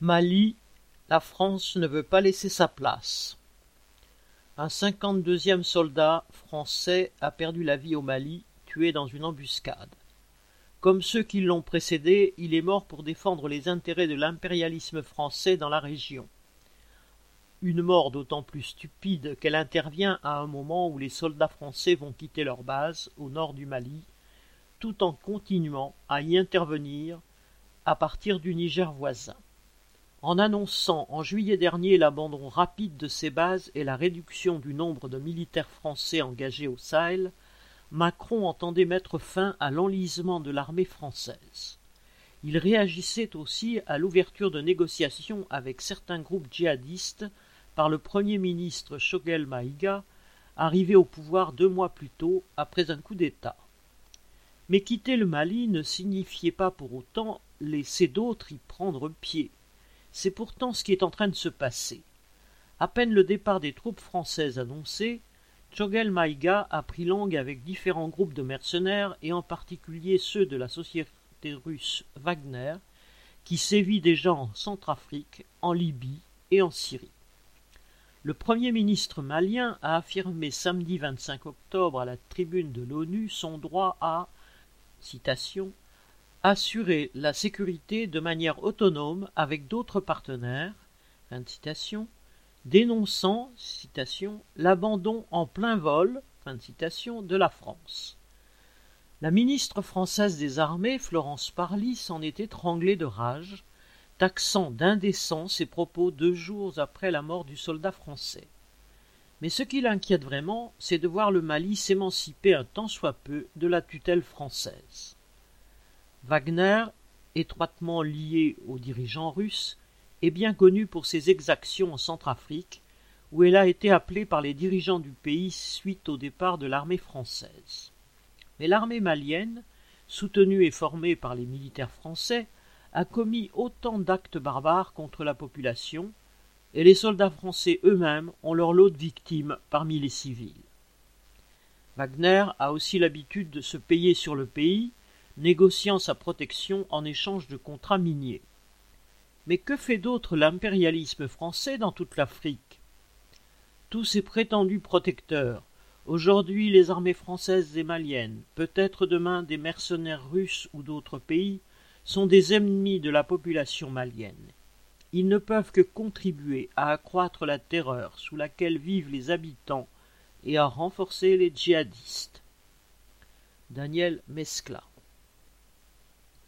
Mali, la France ne veut pas laisser sa place. Un cinquante-deuxième soldat français a perdu la vie au Mali, tué dans une embuscade. Comme ceux qui l'ont précédé, il est mort pour défendre les intérêts de l'impérialisme français dans la région. Une mort d'autant plus stupide qu'elle intervient à un moment où les soldats français vont quitter leur base au nord du Mali, tout en continuant à y intervenir à partir du Niger voisin. En annonçant en juillet dernier l'abandon rapide de ces bases et la réduction du nombre de militaires français engagés au Sahel, Macron entendait mettre fin à l'enlisement de l'armée française. Il réagissait aussi à l'ouverture de négociations avec certains groupes djihadistes par le Premier ministre Shogel Maïga, arrivé au pouvoir deux mois plus tôt après un coup d'État. Mais quitter le Mali ne signifiait pas pour autant laisser d'autres y prendre pied. C'est pourtant ce qui est en train de se passer. À peine le départ des troupes françaises annoncé, Chogel Maïga a pris langue avec différents groupes de mercenaires et en particulier ceux de la société russe Wagner, qui sévit déjà en Centrafrique, en Libye et en Syrie. Le Premier ministre malien a affirmé samedi 25 octobre à la tribune de l'ONU son droit à citation, assurer la sécurité de manière autonome avec d'autres partenaires, citation, dénonçant l'abandon en plein vol de la France. La ministre française des Armées, Florence Parly, s'en est étranglée de rage, taxant d'indécent ses propos deux jours après la mort du soldat français. Mais ce qui l'inquiète vraiment, c'est de voir le Mali s'émanciper un tant soit peu de la tutelle française. Wagner, étroitement lié aux dirigeants russes, est bien connu pour ses exactions en Centrafrique, où elle a été appelée par les dirigeants du pays suite au départ de l'armée française. Mais l'armée malienne, soutenue et formée par les militaires français, a commis autant d'actes barbares contre la population, et les soldats français eux-mêmes ont leur lot de victimes parmi les civils. Wagner a aussi l'habitude de se payer sur le pays, négociant sa protection en échange de contrats miniers. Mais que fait d'autre l'impérialisme français dans toute l'Afrique? Tous ces prétendus protecteurs, aujourd'hui les armées françaises et maliennes, peut-être demain des mercenaires russes ou d'autres pays, sont des ennemis de la population malienne. Ils ne peuvent que contribuer à accroître la terreur sous laquelle vivent les habitants et à renforcer les djihadistes. Daniel Mescla